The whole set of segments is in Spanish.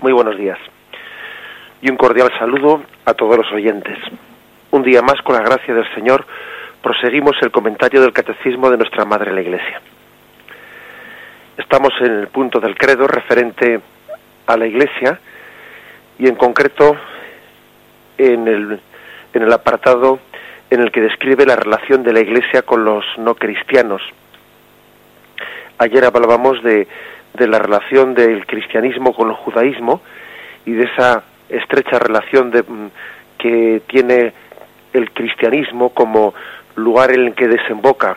Muy buenos días. Y un cordial saludo a todos los oyentes. Un día más, con la gracia del Señor, proseguimos el comentario del Catecismo de nuestra Madre la Iglesia. Estamos en el punto del credo referente a la Iglesia y en concreto en el, en el apartado en el que describe la relación de la Iglesia con los no cristianos. Ayer hablábamos de de la relación del cristianismo con el judaísmo y de esa estrecha relación mm, que tiene el cristianismo como lugar en el que desemboca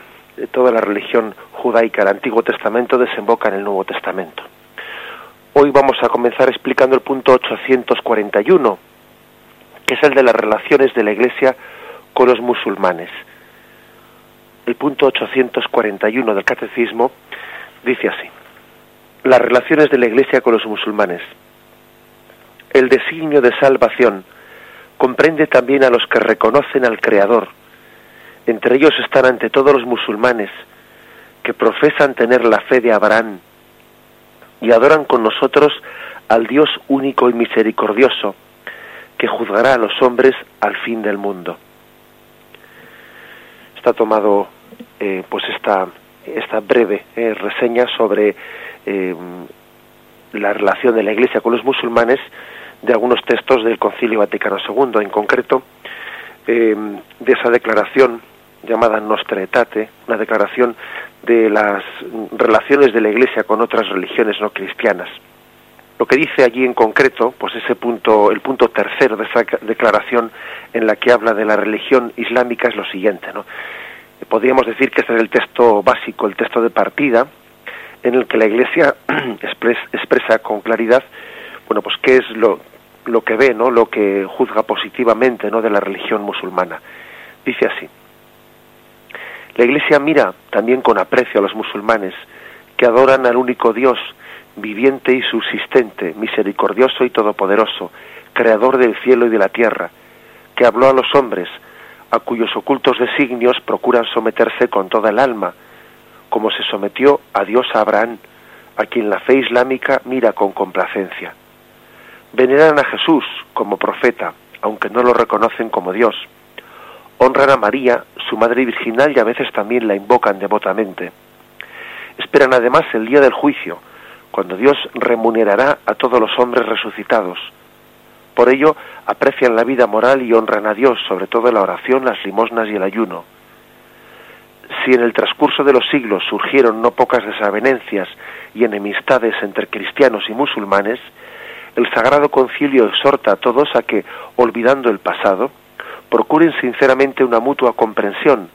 toda la religión judaica. El Antiguo Testamento desemboca en el Nuevo Testamento. Hoy vamos a comenzar explicando el punto 841, que es el de las relaciones de la Iglesia con los musulmanes. El punto 841 del Catecismo dice así las relaciones de la Iglesia con los musulmanes. El designio de salvación comprende también a los que reconocen al Creador. Entre ellos están ante todos los musulmanes que profesan tener la fe de Abraham y adoran con nosotros al Dios único y misericordioso que juzgará a los hombres al fin del mundo. Está tomado eh, pues esta, esta breve eh, reseña sobre eh, la relación de la Iglesia con los musulmanes de algunos textos del Concilio Vaticano II, en concreto eh, de esa declaración llamada Nostra Aetate, una declaración de las relaciones de la Iglesia con otras religiones no cristianas. Lo que dice allí en concreto, pues ese punto, el punto tercero de esa declaración en la que habla de la religión islámica es lo siguiente, ¿no? Podríamos decir que ese es el texto básico, el texto de partida, en el que la Iglesia expresa con claridad, bueno, pues qué es lo, lo que ve, ¿no? Lo que juzga positivamente, ¿no? De la religión musulmana. Dice así: La Iglesia mira también con aprecio a los musulmanes que adoran al único Dios viviente y subsistente, misericordioso y todopoderoso, creador del cielo y de la tierra, que habló a los hombres, a cuyos ocultos designios procuran someterse con toda el alma, como se sometió a Dios Abraham, a quien la fe islámica mira con complacencia. Veneran a Jesús como profeta, aunque no lo reconocen como Dios. Honran a María, su madre virginal, y a veces también la invocan devotamente. Esperan además el día del juicio, cuando Dios remunerará a todos los hombres resucitados. Por ello, aprecian la vida moral y honran a Dios, sobre todo la oración, las limosnas y el ayuno si en el transcurso de los siglos surgieron no pocas desavenencias y enemistades entre cristianos y musulmanes, el Sagrado Concilio exhorta a todos a que, olvidando el pasado, procuren sinceramente una mutua comprensión,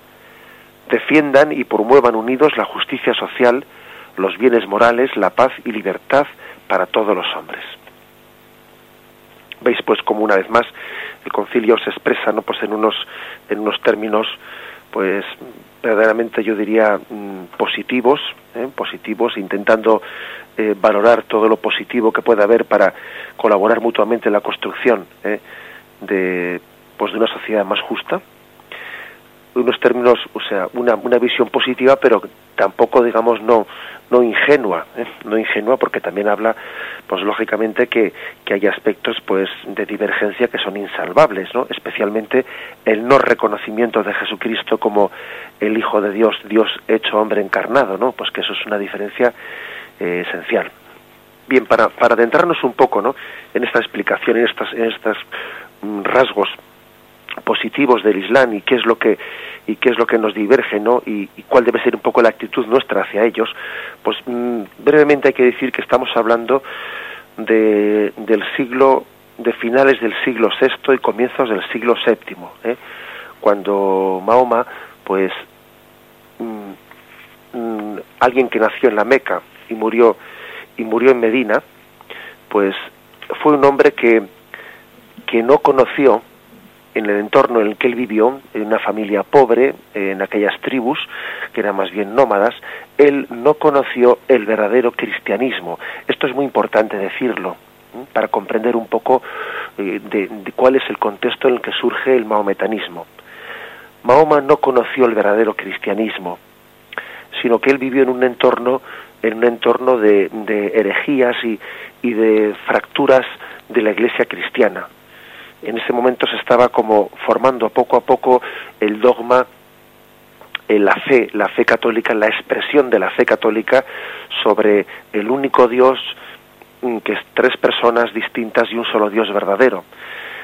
defiendan y promuevan unidos la justicia social, los bienes morales, la paz y libertad para todos los hombres. Veis pues como una vez más el concilio se expresa no pues en unos en unos términos pues verdaderamente yo diría mm, positivos, ¿eh? positivos, intentando eh, valorar todo lo positivo que pueda haber para colaborar mutuamente en la construcción ¿eh? de, pues de una sociedad más justa, unos términos, o sea, una, una visión positiva, pero tampoco, digamos, no, no ingenua, ¿eh? no ingenua, porque también habla, pues lógicamente que, que hay aspectos, pues, de divergencia que son insalvables, ¿no? Especialmente el no reconocimiento de Jesucristo como el Hijo de Dios, Dios hecho hombre encarnado, ¿no? Pues que eso es una diferencia eh, esencial. Bien, para, para adentrarnos un poco, ¿no? En esta explicación, en estas, en estos mm, rasgos positivos del Islam y qué es lo que y qué es lo que nos diverge no y, cuál debe ser un poco la actitud nuestra hacia ellos pues mm, brevemente hay que decir que estamos hablando de, del siglo de finales del siglo VI y comienzos del siglo VII ¿eh? cuando Mahoma pues mm, mm, alguien que nació en la Meca y murió y murió en Medina pues fue un hombre que que no conoció en el entorno en el que él vivió, en una familia pobre, en aquellas tribus, que eran más bien nómadas, él no conoció el verdadero cristianismo. Esto es muy importante decirlo, para comprender un poco eh, de, cuál es el contexto en el que surge el maometanismo. Mahoma no conoció el verdadero cristianismo, sino que él vivió en un entorno en un entorno de, herejías y, y de fracturas de la Iglesia cristiana. En ese momento se estaba como formando poco a poco el dogma la fe, la fe católica, la expresión de la fe católica sobre el único Dios mm, que es tres personas distintas y un solo Dios verdadero.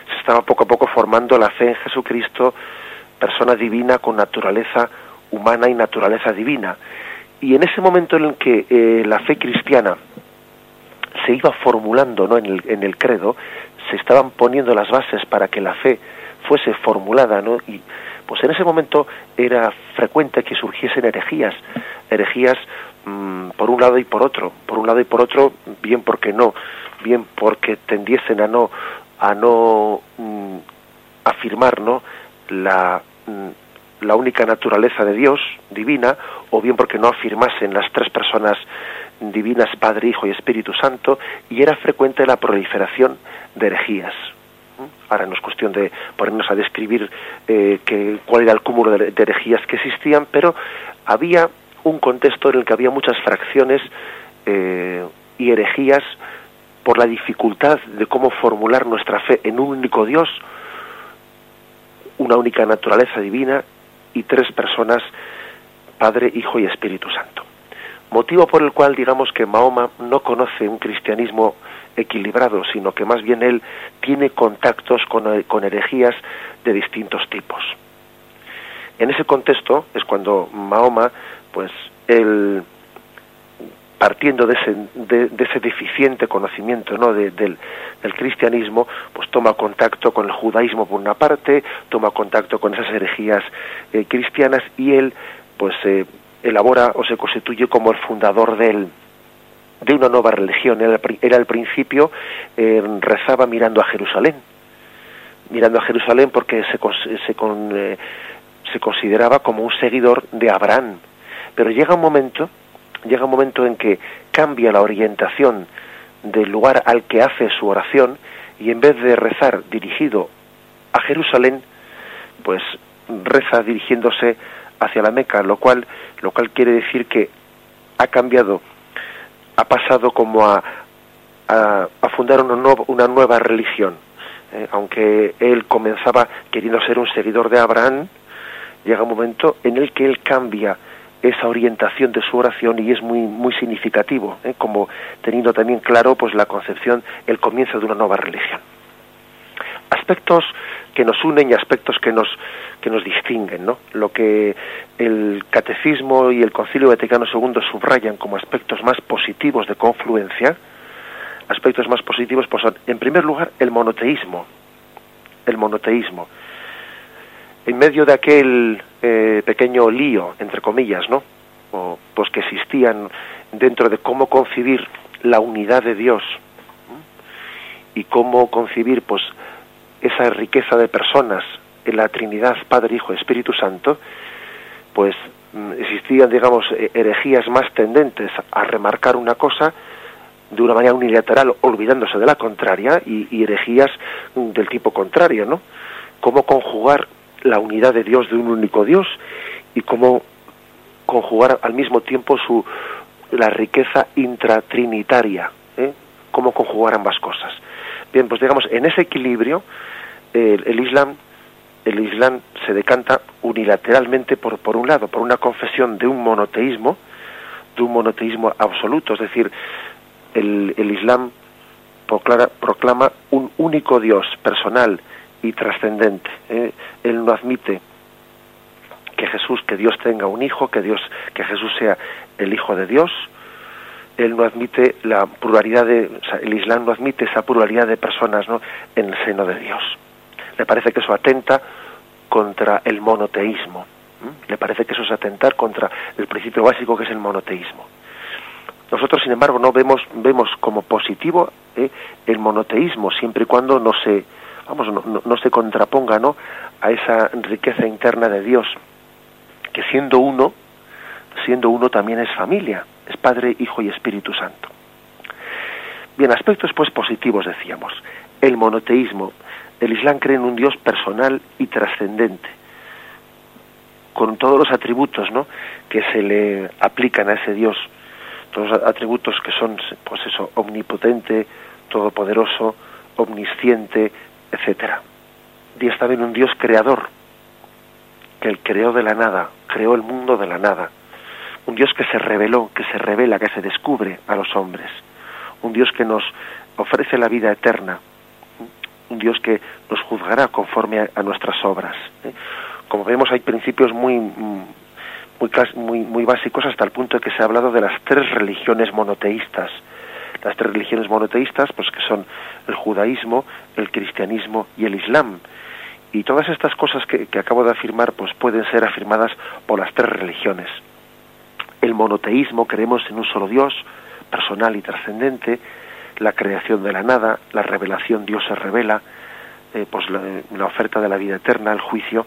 Se estaba poco a poco formando la fe en Jesucristo, persona divina con naturaleza humana y naturaleza divina. Y en ese momento en el que eh, la fe cristiana se iba formulando ¿no? en, el, en el credo, se estaban poniendo las bases para que la fe fuese formulada, ¿no? Y pues en ese momento era frecuente que surgiesen herejías, herejías mm, por un lado y por otro, por un lado y por otro, bien porque no, bien porque tendiesen a no a no mm, afirmar, ¿no? la mm, la única naturaleza de Dios divina o bien porque no afirmasen las tres personas divinas Padre, Hijo y Espíritu Santo y era frecuente la proliferación de herejías. Ahora no es cuestión de ponernos a describir eh, cuál era el cúmulo de, herejías que existían, pero había un contexto en el que había muchas fracciones eh, y herejías por la dificultad de cómo formular nuestra fe en un único Dios, una única naturaleza divina y tres personas, Padre, Hijo y Espíritu Santo. Motivo por el cual digamos que Mahoma no conoce un cristianismo equilibrado, sino que más bien él tiene contactos con, con herejías de distintos tipos. En ese contexto es cuando Mahoma, pues él partiendo de ese, de, ese deficiente conocimiento ¿no? del, del, cristianismo, pues toma contacto con el judaísmo por una parte, toma contacto con esas herejías eh, cristianas y él pues eh, elabora o se constituye como el fundador del, de una nueva religión. Era, al principio, eh, rezaba mirando a Jerusalén, mirando a Jerusalén porque se, se, eh, se consideraba como un seguidor de Abraham. Pero llega un momento, llega un momento en que cambia la orientación del lugar al que hace su oración y en vez de rezar dirigido a Jerusalén, pues reza dirigiéndose hacia la Meca, lo cual, lo cual quiere decir que ha cambiado ha pasado como a, a, fundar una, una nueva religión. Eh, aunque él comenzaba queriendo ser un seguidor de Abraham, llega un momento en el que él cambia esa orientación de su oración y es muy muy significativo, eh, como teniendo también claro pues la concepción, el comienzo de una nueva religión. Aspectos que nos unen y aspectos que nos que nos distinguen, ¿no? Lo que el catecismo y el Concilio Vaticano II subrayan como aspectos más positivos de confluencia, aspectos más positivos pues son, en primer lugar, el monoteísmo, el monoteísmo. En medio de aquel eh, pequeño lío, entre comillas, ¿no? O, pues que existían dentro de cómo concebir la unidad de Dios y cómo concebir, pues, esa riqueza de personas en la Trinidad, Padre, Hijo, Espíritu Santo, pues mm, existían, digamos, eh, herejías más tendentes a remarcar una cosa de una manera unilateral, olvidándose de la contraria, y, herejías mm, del tipo contrario, ¿no? Cómo conjugar la unidad de Dios de un único Dios y cómo conjugar al mismo tiempo su la riqueza intratrinitaria, ¿eh? cómo conjugar ambas cosas. Bien, pues digamos, en ese equilibrio, el Islam el Islam se decanta unilateralmente por, por un lado, por una confesión de un monoteísmo, de un monoteísmo absoluto, es decir, el, el Islam proclama, proclama, un único Dios personal y trascendente. ¿eh? Él no admite que Jesús, que Dios tenga un hijo, que Dios, que Jesús sea el hijo de Dios. Él no admite la pluralidad de, el Islam no admite esa pluralidad de personas, ¿no? En el seno de Dios. Le parece que eso atenta contra el monoteísmo. Le parece que eso es atentar contra el principio básico que es el monoteísmo. Nosotros, sin embargo, no vemos, vemos como positivo ¿eh? el monoteísmo, siempre y cuando no se, vamos, no, no, se contraponga ¿no? a esa riqueza interna de Dios, que siendo uno, siendo uno también es familia, es Padre, Hijo y Espíritu Santo. Bien, aspectos pues positivos decíamos. El monoteísmo, el Islam cree en un Dios personal y trascendente, con todos los atributos ¿no? que se le aplican a ese Dios, todos atributos que son, pues eso, omnipotente, todopoderoso, omnisciente, etcétera. Dios también un Dios creador, que él creó de la nada, creó el mundo de la nada. Un Dios que se reveló, que se revela, que se descubre a los hombres. Un Dios que nos ofrece la vida eterna. Un Dios que nos juzgará conforme a, nuestras obras. ¿eh? Como vemos, hay principios muy, muy, muy, muy básicos hasta el punto de que se ha hablado de las tres religiones monoteístas. Las tres religiones monoteístas, pues que son el judaísmo, el cristianismo y el islam. Y todas estas cosas que, que acabo de afirmar, pues pueden ser afirmadas por las tres religiones. El monoteísmo, creemos en un solo Dios, personal y trascendente, la creación de la nada, la revelación, Dios se revela, eh, pues la, oferta de la vida eterna, el juicio,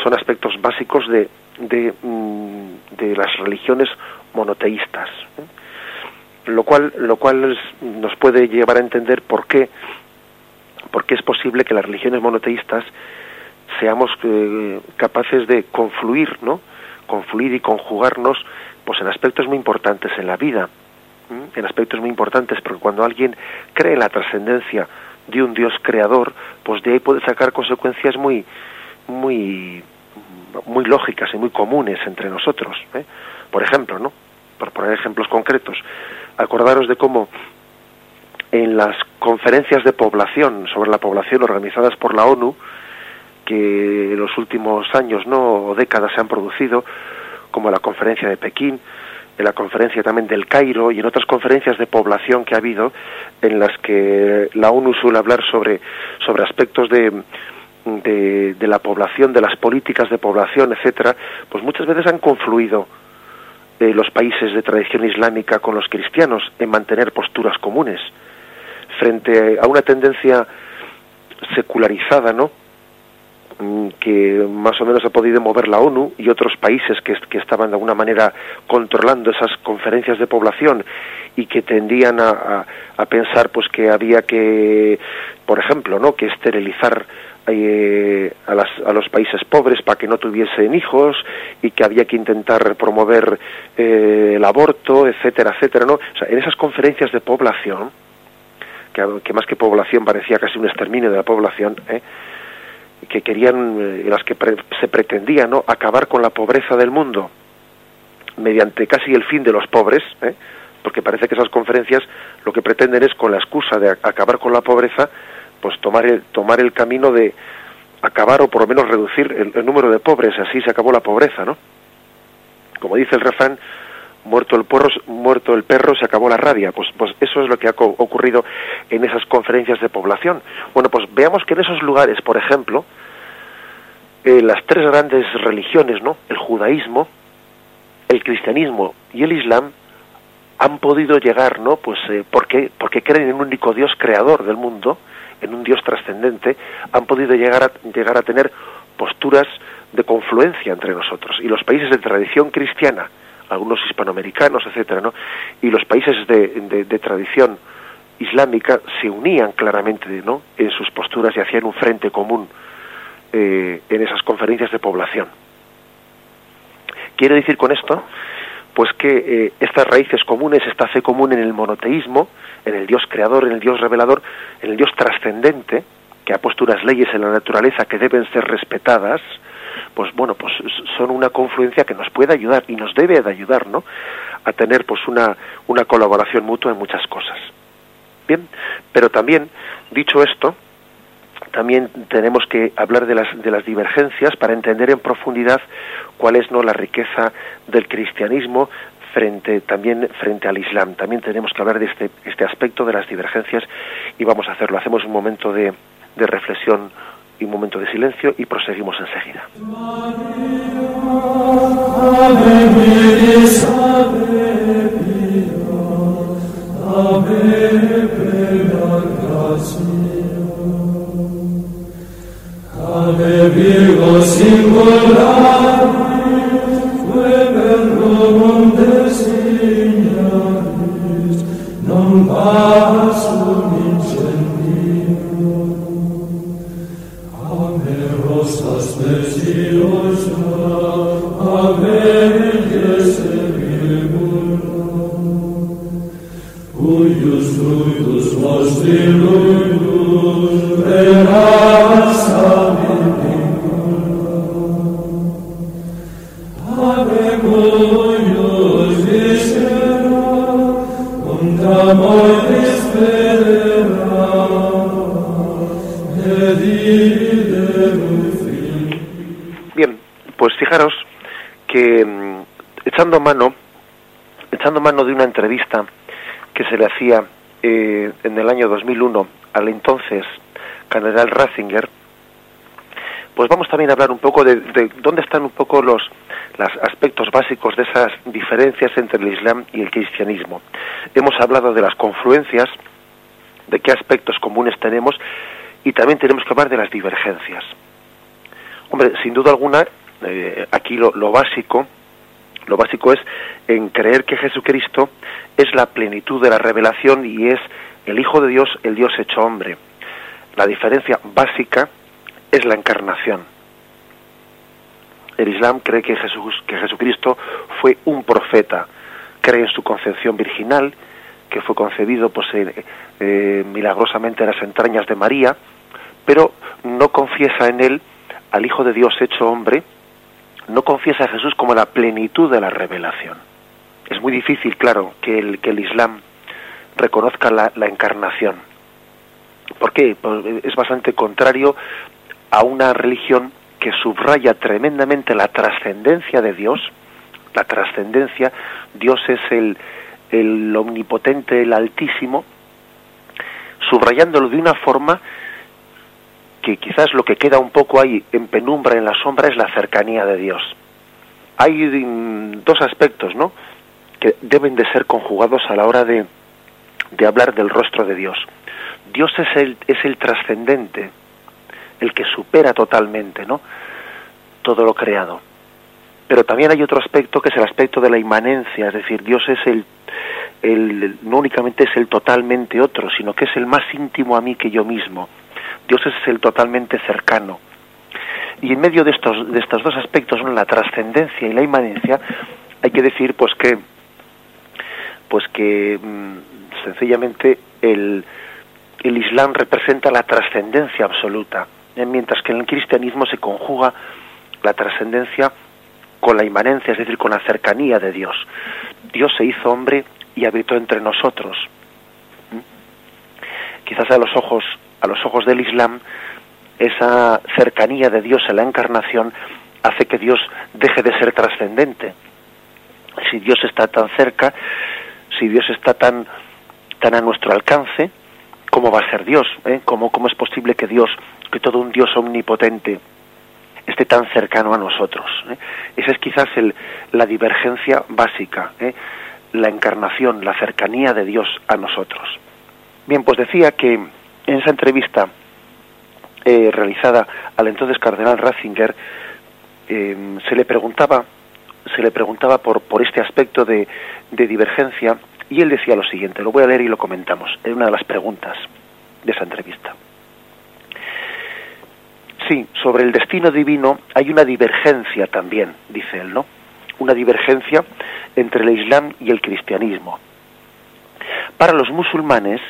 son aspectos básicos de, de, mm, las religiones monoteístas. ¿eh? Lo cual, lo cual nos puede llevar a entender por qué, por qué es posible que las religiones monoteístas seamos eh, capaces de confluir, ¿no? confluir y conjugarnos pues en aspectos muy importantes en la vida en aspectos muy importantes, porque cuando alguien cree en la trascendencia de un Dios creador, pues de ahí puede sacar consecuencias muy, muy, muy lógicas y muy comunes entre nosotros. ¿eh? Por ejemplo, ¿no? Por poner ejemplos concretos, acordaros de cómo en las conferencias de población sobre la población organizadas por la ONU, que en los últimos años no o décadas se han producido, como la conferencia de Pekín, en la conferencia también del Cairo y en otras conferencias de población que ha habido en las que la ONU suele hablar sobre, sobre aspectos de, de, la población, de las políticas de población, etcétera, pues muchas veces han confluido eh, los países de tradición islámica con los cristianos en mantener posturas comunes frente a una tendencia secularizada, ¿no? Mm, que más o menos ha podido mover la ONU y otros países que, estaban de alguna manera controlando esas conferencias de población y que tendían a, a, pensar pues que había que por ejemplo no que esterilizar eh, a, las, a, los países pobres para que no tuviesen hijos y que había que intentar promover eh, el aborto etcétera etcétera no o en esas conferencias de población que, que más que población parecía casi un exterminio de la población ¿eh? Que querían, eh, las que se pretendía ¿no? acabar con la pobreza del mundo mediante casi el fin de los pobres, ¿eh? porque parece que esas conferencias lo que pretenden es con la excusa de acabar con la pobreza, pues tomar el, tomar el camino de acabar o por lo menos reducir el, el número de pobres, así se acabó la pobreza, ¿no? Como dice el refrán, muerto el perro, muerto el perro se acabó la rabia. Pues, pues eso es lo que ha ocurrido en esas conferencias de población. Bueno, pues veamos que en esos lugares, por ejemplo, eh, las tres grandes religiones, ¿no? El judaísmo, el cristianismo y el islam han podido llegar, ¿no? Pues eh, porque porque creen en un único Dios creador del mundo, en un Dios trascendente, han podido llegar a llegar a tener posturas de confluencia entre nosotros. Y los países de tradición cristiana, algunos hispanoamericanos, etcétera, ¿no? Y los países de, de, tradición islámica se unían claramente, ¿no? En sus posturas y hacían un frente común eh, en esas conferencias de población. Quiere decir con esto, pues que eh, estas raíces comunes, esta fe común en el monoteísmo, en el Dios creador, en el Dios revelador, en el Dios trascendente, que ha puesto unas leyes en la naturaleza que deben ser respetadas, pues bueno, pues son una confluencia que nos puede ayudar y nos debe de ayudar, ¿no? A tener pues una, una colaboración mutua en muchas cosas. Bien, pero también, dicho esto, también tenemos que hablar de las, de las divergencias para entender en profundidad cuál es no la riqueza del cristianismo frente también frente al Islam. También tenemos que hablar de este, este aspecto de las divergencias y vamos a hacerlo. Hacemos un momento de, de reflexión y un momento de silencio y proseguimos enseguida. Bien, pues fijaros que mm, echando mano, echando mano de una entrevista que se le hacía eh, en el año 2001 al entonces general Ratzinger, pues vamos también a hablar un poco de, de dónde están un poco los, los aspectos básicos de esas diferencias entre el Islam y el cristianismo. Hemos hablado de las confluencias, de qué aspectos comunes tenemos y también tenemos que hablar de las divergencias. Hombre, sin duda alguna, eh, aquí lo, lo básico, lo básico es en creer que Jesucristo es la plenitud de la revelación y es el Hijo de Dios, el Dios hecho hombre. La diferencia básica es la encarnación. El Islam cree que, Jesús, que Jesucristo fue un profeta, cree en su concepción virginal, que fue concebido pues, eh, eh, milagrosamente en las entrañas de María, pero no confiesa en él al Hijo de Dios hecho hombre, no confiesa a Jesús como la plenitud de la revelación. Es muy difícil, claro, que el, que el Islam reconozca la, encarnación. ¿Por qué? Pues es bastante contrario a una religión que subraya tremendamente la trascendencia de Dios, la trascendencia, Dios es el omnipotente, el altísimo, subrayándolo de una forma que quizás lo que queda un poco ahí en penumbra, en la sombra, es la cercanía de Dios. Hay dos aspectos, ¿no?, que deben de ser conjugados a la hora de, de hablar del rostro de Dios. Dios es el, es el trascendente, el que supera totalmente, ¿no?, todo lo creado. Pero también hay otro aspecto que es el aspecto de la inmanencia, es decir, Dios es el, el no únicamente es el totalmente otro, sino que es el más íntimo a mí que yo mismo Dios es el totalmente cercano. Y en medio de estos, de estos dos aspectos, la trascendencia y la inmanencia, hay que decir pues que, pues que mm, sencillamente el, el Islam representa la trascendencia absoluta, ¿eh? mientras que en el cristianismo se conjuga la trascendencia con la inmanencia, es decir, con la cercanía de Dios. Dios se hizo hombre y habitó entre nosotros. ¿Mm? Quizás a los ojos a los ojos del Islam, esa cercanía de Dios en la encarnación hace que Dios deje de ser trascendente. Si Dios está tan cerca, si Dios está tan, tan a nuestro alcance, ¿cómo va a ser Dios? Eh? ¿Cómo, ¿Cómo es posible que Dios, que todo un Dios omnipotente, esté tan cercano a nosotros? Eh? Esa es quizás el, la divergencia básica, ¿eh? la encarnación, la cercanía de Dios a nosotros. Bien, pues decía que en esa entrevista eh, realizada al entonces cardenal Ratzinger eh, se le preguntaba se le preguntaba por por este aspecto de, de divergencia y él decía lo siguiente lo voy a leer y lo comentamos en una de las preguntas de esa entrevista. Sí sobre el destino divino hay una divergencia también dice él no una divergencia entre el Islam y el cristianismo. Para los musulmanes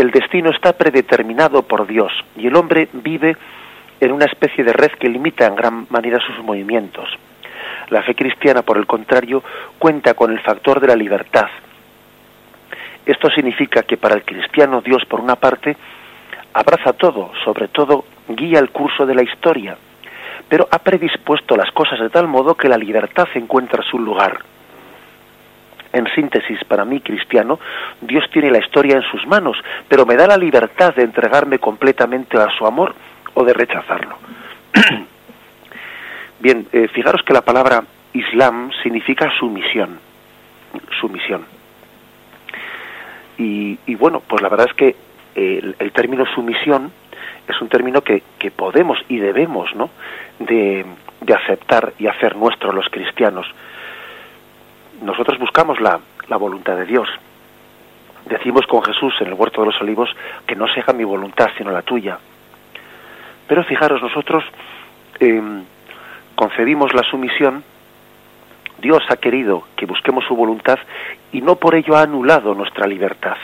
el destino está predeterminado por Dios y el hombre vive en una especie de red que limita en gran manera sus movimientos. La fe cristiana, por el contrario, cuenta con el factor de la libertad. Esto significa que para el cristiano Dios, por una parte, abraza todo, sobre todo guía el curso de la historia, pero ha predispuesto las cosas de tal modo que la libertad encuentra su lugar. En síntesis, para mí cristiano, Dios tiene la historia en sus manos, pero me da la libertad de entregarme completamente a su amor o de rechazarlo. Bien, eh, fijaros que la palabra Islam significa sumisión, sumisión. Y, y bueno, pues la verdad es que el, el, término sumisión es un término que, podemos y debemos, ¿no? De aceptar y hacer nuestro los cristianos nosotros buscamos la, la voluntad de Dios. Decimos con Jesús en el huerto de los olivos que no se haga mi voluntad sino la tuya. Pero fijaros, nosotros eh, concebimos la sumisión, Dios ha querido que busquemos su voluntad y no por ello ha anulado nuestra libertad.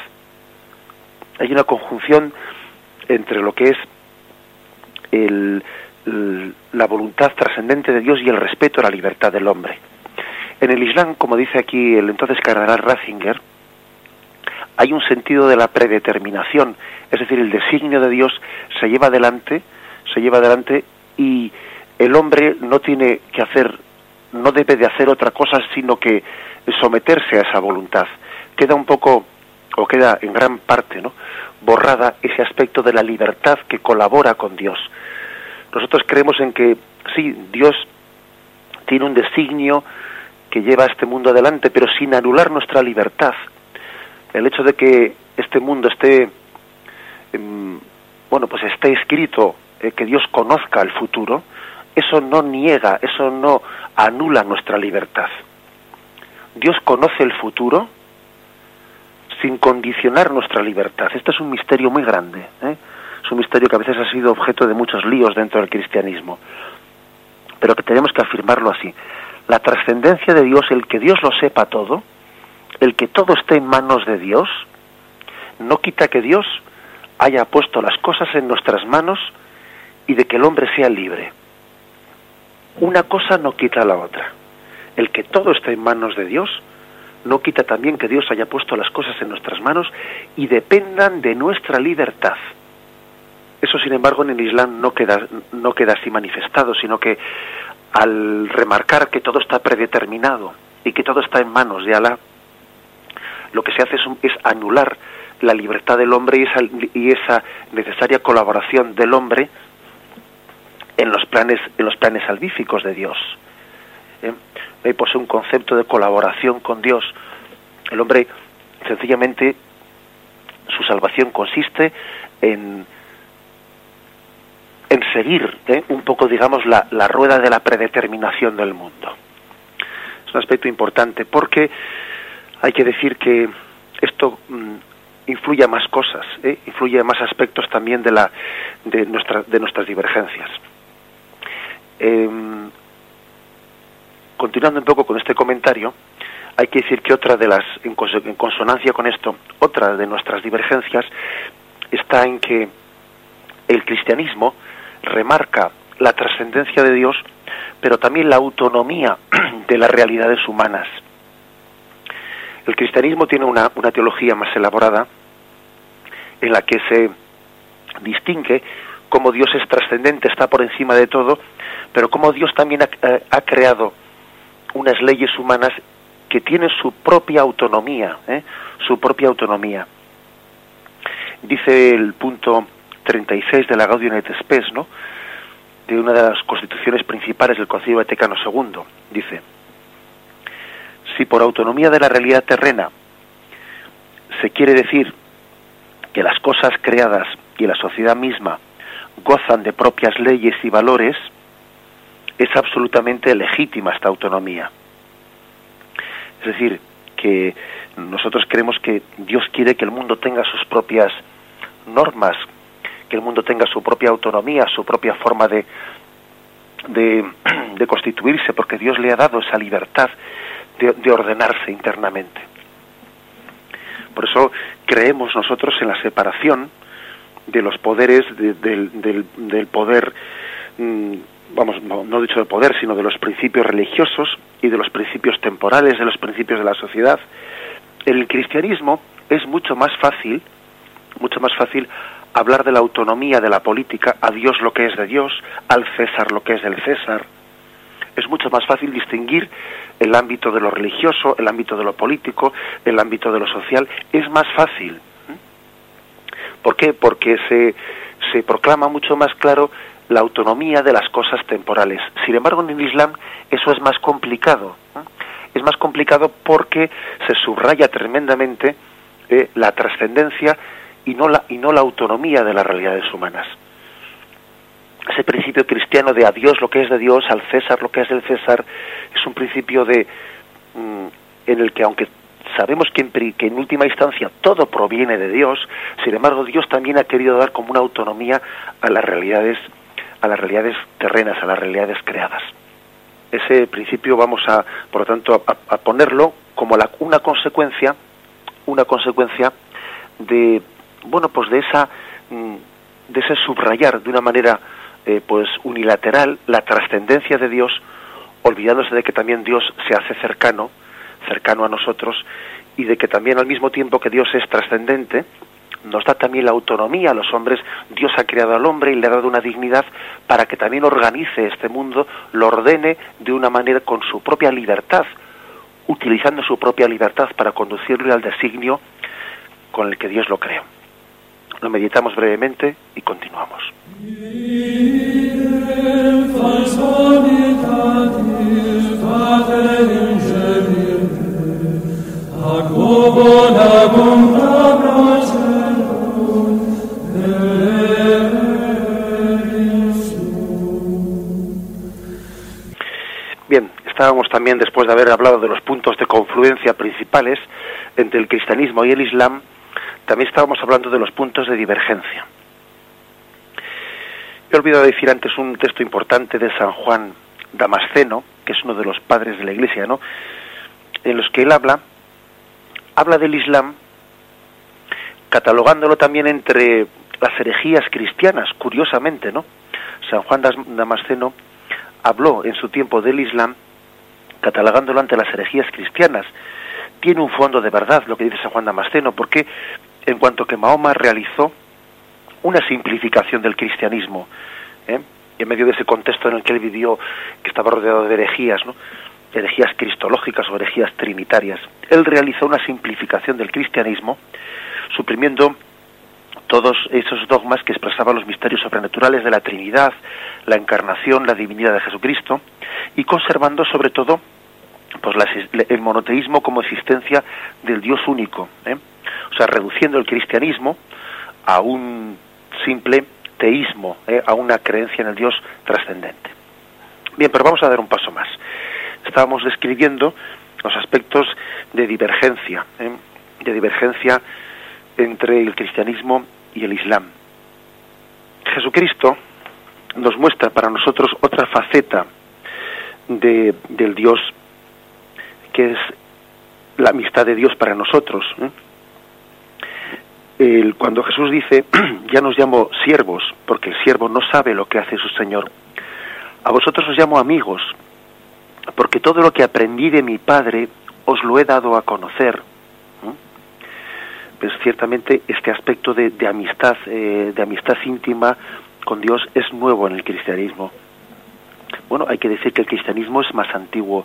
Hay una conjunción entre lo que es el, la voluntad trascendente de Dios y el respeto a la libertad del hombre. En el Islam, como dice aquí el entonces cardenal Ratzinger, hay un sentido de la predeterminación, es decir, el designio de Dios se lleva adelante, se lleva adelante y el hombre no tiene que hacer, no debe de hacer otra cosa sino que someterse a esa voluntad. Queda un poco, o queda en gran parte, ¿no? borrada ese aspecto de la libertad que colabora con Dios. Nosotros creemos en que sí, Dios tiene un designio que lleva a este mundo adelante, pero sin anular nuestra libertad. El hecho de que este mundo esté, em, bueno, pues esté escrito, eh, que Dios conozca el futuro, eso no niega, eso no anula nuestra libertad. Dios conoce el futuro sin condicionar nuestra libertad. Esto es un misterio muy grande. ¿eh? Es un misterio que a veces ha sido objeto de muchos líos dentro del cristianismo. Pero que tenemos que afirmarlo así. La trascendencia de Dios, el que Dios lo sepa todo, el que todo esté en manos de Dios, no quita que Dios haya puesto las cosas en nuestras manos y de que el hombre sea libre. Una cosa no quita la otra. El que todo esté en manos de Dios no quita también que Dios haya puesto las cosas en nuestras manos y dependan de nuestra libertad. Eso, sin embargo, en el Islam no queda, no queda así manifestado, sino que al remarcar que todo está predeterminado y que todo está en manos de Alá, lo que se hace es, anular la libertad del hombre y esa, y esa, necesaria colaboración del hombre en los planes, en los planes salvíficos de Dios. ¿Eh? Posee un concepto de colaboración con Dios. El hombre, sencillamente, su salvación consiste en, en seguir ¿eh? un poco, digamos, la, la rueda de la predeterminación del mundo. Es un aspecto importante porque hay que decir que esto mm, influye a más cosas, ¿eh? influye a más aspectos también de, la, de, nuestra, de nuestras divergencias. Eh, continuando un poco con este comentario, hay que decir que otra de las, en, consonancia con esto, otra de nuestras divergencias está en que el cristianismo remarca la trascendencia de Dios, pero también la autonomía de las realidades humanas. El cristianismo tiene una, una teología más elaborada en la que se distingue cómo Dios es trascendente, está por encima de todo, pero cómo Dios también ha, eh, creado unas leyes humanas que tienen su propia autonomía, ¿eh? su propia autonomía. Dice el punto 36 de la Gaudium et Spes, ¿no? de una de las constituciones principales del Concilio Vaticano II. Dice, si por autonomía de la realidad terrena se quiere decir que las cosas creadas y la sociedad misma gozan de propias leyes y valores, es absolutamente legítima esta autonomía. Es decir, que nosotros creemos que Dios quiere que el mundo tenga sus propias normas, que el mundo tenga su propia autonomía, su propia forma de, de, constituirse, porque Dios le ha dado esa libertad de, ordenarse internamente. Por eso creemos nosotros en la separación de los poderes, del, del, poder mm, vamos, no, dicho del poder, sino de los principios religiosos y de los principios temporales, de los principios de la sociedad. el cristianismo es mucho más fácil, mucho más fácil hablar de la autonomía de la política, a Dios lo que es de Dios, al César lo que es del César. Es mucho más fácil distinguir el ámbito de lo religioso, el ámbito de lo político, el ámbito de lo social. Es más fácil. ¿Por qué? Porque se, se proclama mucho más claro la autonomía de las cosas temporales. Sin embargo, en el Islam eso es más complicado. Es más complicado porque se subraya tremendamente eh, la trascendencia y no la, y no la autonomía de las realidades humanas. Ese principio cristiano de a Dios lo que es de Dios, al César lo que es del César, es un principio de mm, en el que aunque sabemos que en, que en última instancia todo proviene de Dios, sin embargo Dios también ha querido dar como una autonomía a las realidades a las realidades terrenas, a las realidades creadas. Ese principio vamos a, por lo tanto, a, ponerlo como la, una consecuencia, una consecuencia de, bueno, pues de esa mm, de ese subrayar de una manera eh, pues unilateral la trascendencia de Dios, olvidándose de que también Dios se hace cercano, cercano a nosotros, y de que también al mismo tiempo que Dios es trascendente, nos da también la autonomía a los hombres. Dios ha creado al hombre y le ha dado una dignidad para que también organice este mundo, lo ordene de una manera con su propia libertad, utilizando su propia libertad para conducirlo al designio con el que Dios lo creó. Lo meditamos brevemente y continuamos. Bien, estábamos también, después de haber hablado de los puntos de confluencia principales entre el cristianismo y el islam, también estábamos hablando de los puntos de divergencia. He olvidado decir antes un texto importante de San Juan Damasceno, que es uno de los padres de la Iglesia, ¿no? En los que él habla, habla del Islam, catalogándolo también entre las herejías cristianas, curiosamente, ¿no? San Juan Damasceno habló en su tiempo del Islam, catalogándolo ante las herejías cristianas. Tiene un fondo de verdad lo que dice San Juan Damasceno, porque en cuanto que Mahoma realizó una simplificación del cristianismo, ¿eh? en medio de ese contexto en el que él vivió, que estaba rodeado de herejías, ¿no? herejías cristológicas o herejías trinitarias. Él realizó una simplificación del cristianismo, suprimiendo todos esos dogmas que expresaban los misterios sobrenaturales de la Trinidad, la encarnación, la divinidad de Jesucristo, y conservando sobre todo pues el monoteísmo como existencia del Dios único, ¿eh? O sea, reduciendo el cristianismo a un simple teísmo, ¿eh? a una creencia en el Dios trascendente. Bien, pero vamos a dar un paso más. Estábamos describiendo los aspectos de divergencia, ¿eh? de divergencia entre el cristianismo y el Islam. Jesucristo nos muestra para nosotros otra faceta de, del Dios, que es la amistad de Dios para nosotros. Cuando Jesús dice, ya nos llamo siervos, porque el siervo no sabe lo que hace su Señor, a vosotros os llamo amigos, porque todo lo que aprendí de mi Padre os lo he dado a conocer. Pues ciertamente este aspecto de, amistad, eh, de amistad íntima con Dios es nuevo en el cristianismo. Bueno, hay que decir que el cristianismo es más antiguo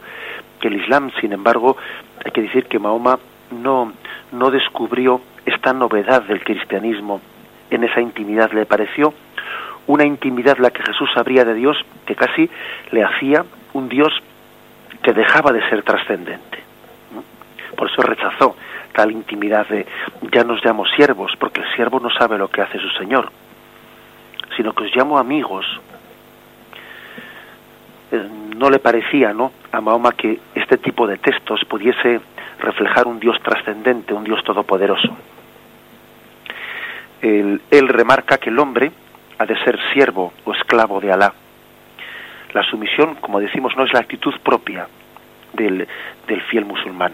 que el Islam, sin embargo, hay que decir que Mahoma no, no descubrió esta novedad del cristianismo en esa intimidad. Le pareció una intimidad la que Jesús sabría de Dios que casi le hacía un Dios que dejaba de ser trascendente. Por eso rechazó tal intimidad de ya nos llamo siervos, porque el siervo no sabe lo que hace su Señor, sino que os llamo amigos. Eh, no le parecía ¿no? a Mahoma que este tipo de textos pudiese reflejar un Dios trascendente, un Dios todopoderoso. Él, remarca que el hombre ha de ser siervo o esclavo de Alá. La sumisión, como decimos, no es la actitud propia del, del fiel musulmán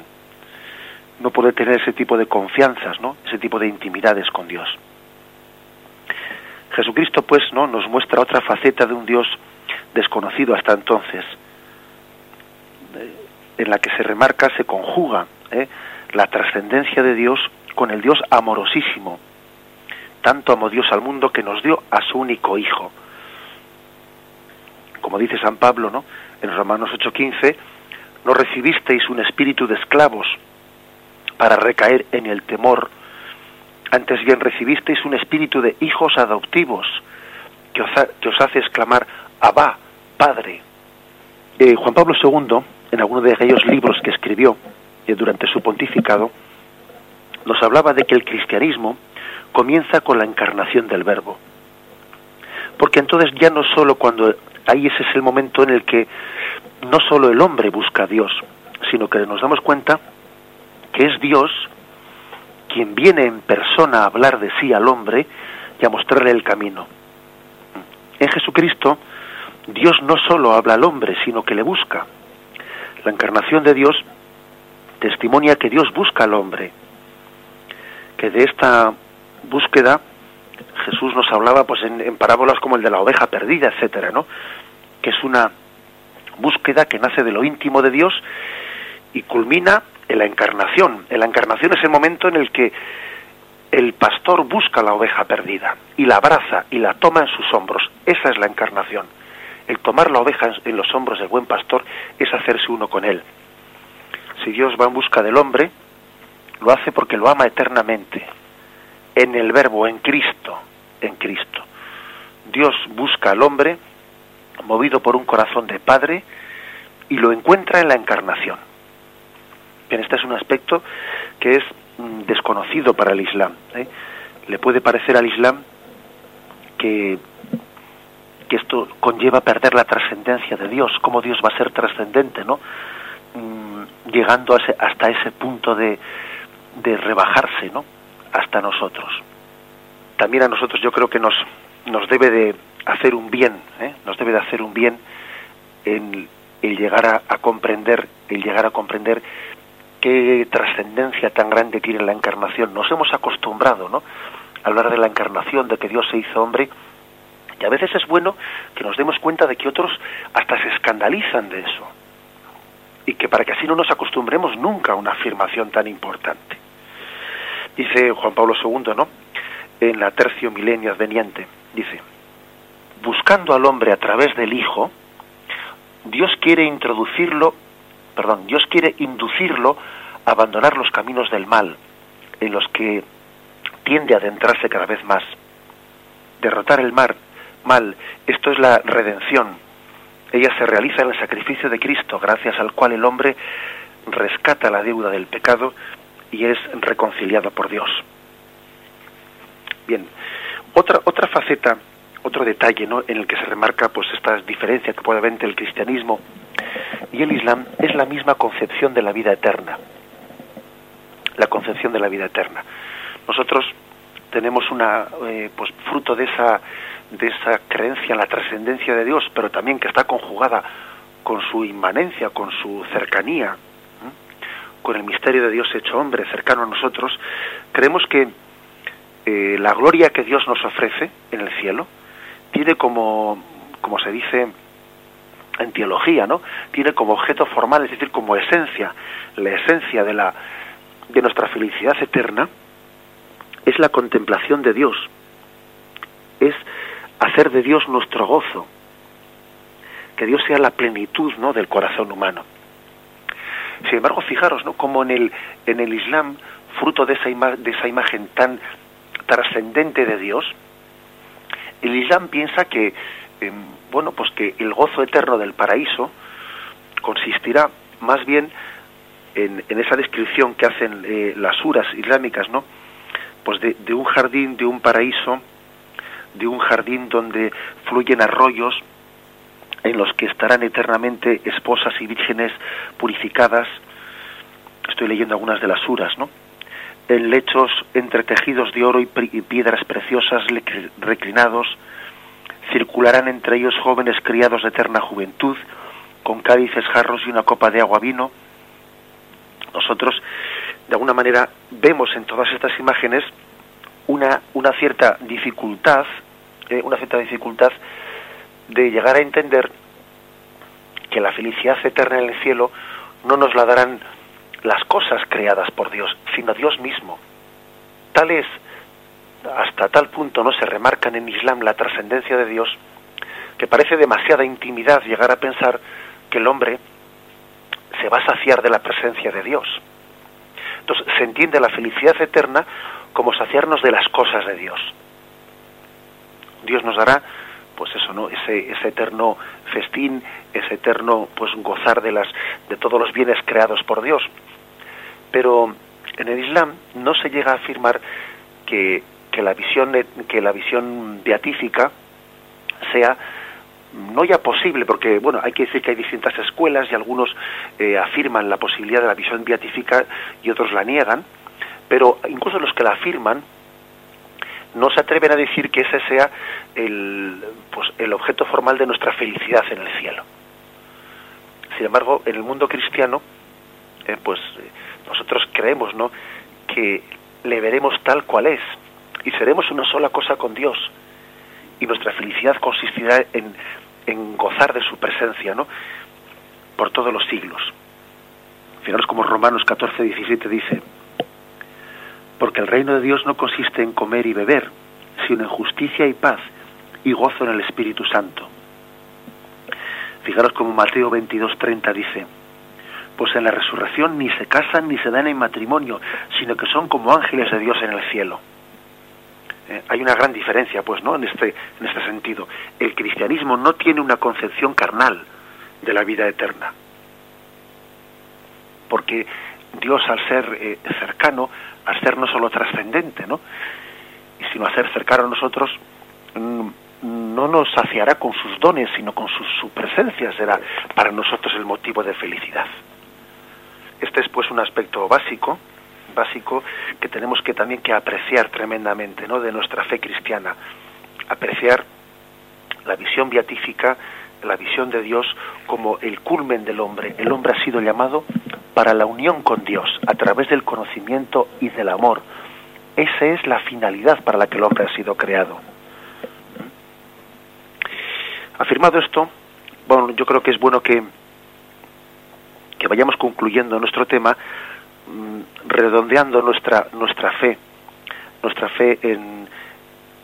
no puede tener ese tipo de confianzas, ¿no? Ese tipo de intimidades con Dios. Jesucristo, pues, ¿no? Nos muestra otra faceta de un Dios desconocido hasta entonces, eh, en la que se remarca, se conjuga ¿eh? la trascendencia de Dios con el Dios amorosísimo. Tanto amó Dios al mundo que nos dio a su único Hijo. Como dice San Pablo, ¿no? En Romanos 8:15, no recibisteis un espíritu de esclavos para recaer en el temor. Antes bien recibisteis un espíritu de hijos adoptivos que os, que os hace exclamar Abba, Padre. Eh, Juan Pablo II, en alguno de aquellos libros que escribió durante su pontificado, nos hablaba de que el cristianismo comienza con la encarnación del Verbo. Porque entonces ya no solo cuando ahí ese es el momento en el que no solo el hombre busca a Dios, sino que nos damos cuenta que es Dios quien viene en persona a hablar de sí al hombre y a mostrarle el camino. En Jesucristo, Dios no solo habla al hombre, sino que le busca. La encarnación de Dios testimonia que Dios busca al hombre, que de esta búsqueda Jesús nos hablaba pues en, parábolas como el de la oveja perdida, etcétera, ¿no? Que es una búsqueda que nace de lo íntimo de Dios y culmina en la encarnación. En la encarnación es el momento en el que el pastor busca la oveja perdida y la abraza y la toma en sus hombros. Esa es la encarnación. El tomar la oveja en los hombros del buen pastor es hacerse uno con él. Si Dios va en busca del hombre, lo hace porque lo ama eternamente, en el verbo, en Cristo, en Cristo. Dios busca al hombre, movido por un corazón de padre, y lo encuentra en la encarnación. Bien, este es un aspecto que es mm, desconocido para el Islam. ¿eh? Le puede parecer al Islam que, que esto conlleva perder la trascendencia de Dios, cómo Dios va a ser trascendente, ¿no? Llegando hasta ese punto de, de rebajarse, ¿no? Hasta nosotros. También a nosotros yo creo que nos, nos debe de hacer un bien, ¿eh? nos debe de hacer un bien en el llegar a, a comprender, el llegar a comprender qué trascendencia tan grande tiene la encarnación. Nos hemos acostumbrado, ¿no? A hablar de la encarnación, de que Dios se hizo hombre, y a veces es bueno que nos demos cuenta de que otros hasta se escandalizan de eso. Y que para que así no nos acostumbremos nunca a una afirmación tan importante. Dice Juan Pablo II, ¿no? En la tercio milenio adveniente, dice, buscando al hombre a través del Hijo, Dios quiere introducirlo perdón, Dios quiere inducirlo a abandonar los caminos del mal, en los que tiende a adentrarse cada vez más. Derrotar el mar, mal, esto es la redención. Ella se realiza en el sacrificio de Cristo, gracias al cual el hombre rescata la deuda del pecado y es reconciliado por Dios. Bien, otra, otra faceta, otro detalle ¿no? en el que se remarca pues esta diferencia que puede haber entre el cristianismo y el Islam es la misma concepción de la vida eterna. La concepción de la vida eterna. Nosotros tenemos una, eh, pues fruto de esa, de esa creencia en la trascendencia de Dios, pero también que está conjugada con su inmanencia, con su cercanía, con el misterio de Dios hecho hombre, cercano a nosotros, creemos que eh, la gloria que Dios nos ofrece en el cielo tiene como, como se dice, en teología, ¿no? Tiene como objeto formal, es decir, como esencia, la esencia de la de nuestra felicidad eterna es la contemplación de Dios. Es hacer de Dios nuestro gozo. Que Dios sea la plenitud, ¿no? del corazón humano. Sin embargo, fijaros, ¿no? Como en el en el Islam, fruto de esa de esa imagen tan trascendente de Dios, el Islam piensa que bueno, pues que el gozo eterno del paraíso consistirá más bien en, esa descripción que hacen eh, las uras islámicas, ¿no? Pues de, de un jardín, de un paraíso, de un jardín donde fluyen arroyos en los que estarán eternamente esposas y vírgenes purificadas. Estoy leyendo algunas de las uras, ¿no? En lechos entretejidos de oro y piedras preciosas reclinados, circularán entre ellos jóvenes criados de eterna juventud, con cálices, jarros y una copa de agua vino. Nosotros, de alguna manera, vemos en todas estas imágenes una, una cierta dificultad, una cierta dificultad de llegar a entender que la felicidad eterna en el cielo no nos la darán las cosas creadas por Dios, sino Dios mismo. Tal es hasta tal punto no se remarcan en Islam la trascendencia de Dios que parece demasiada intimidad llegar a pensar que el hombre se va a saciar de la presencia de Dios. Entonces se entiende la felicidad eterna como saciarnos de las cosas de Dios. Dios nos dará pues eso no ese, ese eterno festín ese eterno pues gozar de las de todos los bienes creados por Dios. Pero en el Islam no se llega a afirmar que que la visión que la visión beatífica sea no ya posible, porque bueno, hay que decir que hay distintas escuelas y algunos eh, afirman la posibilidad de la visión beatífica y otros la niegan, pero incluso los que la afirman no se atreven a decir que ese sea el, pues, el objeto formal de nuestra felicidad en el cielo. Sin embargo, en el mundo cristiano, eh, pues nosotros creemos, ¿no? que le veremos tal cual es, y seremos una sola cosa con Dios. Y nuestra felicidad consistirá en, en gozar de su presencia, ¿no? Por todos los siglos. Fijaros como Romanos 14, 17 dice, porque el reino de Dios no consiste en comer y beber, sino en justicia y paz y gozo en el Espíritu Santo. Fijaros como Mateo 22, 30 dice, pues en la resurrección ni se casan ni se dan en matrimonio, sino que son como ángeles de Dios en el cielo. Eh, hay una gran diferencia, pues, ¿no? En este, en este sentido. El cristianismo no tiene una concepción carnal de la vida eterna. Porque Dios, al ser eh, cercano, al ser no solo trascendente, ¿no? sino a ser cercano a nosotros, mm, no nos saciará con sus dones, sino con su, su presencia será para nosotros el motivo de felicidad. Este es pues un aspecto básico, básico que tenemos que también que apreciar tremendamente, ¿no? de nuestra fe cristiana, apreciar la visión beatífica, la visión de Dios como el culmen del hombre. El hombre ha sido llamado para la unión con Dios a través del conocimiento y del amor. Esa es la finalidad para la que el hombre ha sido creado. Afirmado esto, bueno, yo creo que es bueno que que vayamos concluyendo nuestro tema, mm, redondeando nuestra, nuestra fe, nuestra fe en,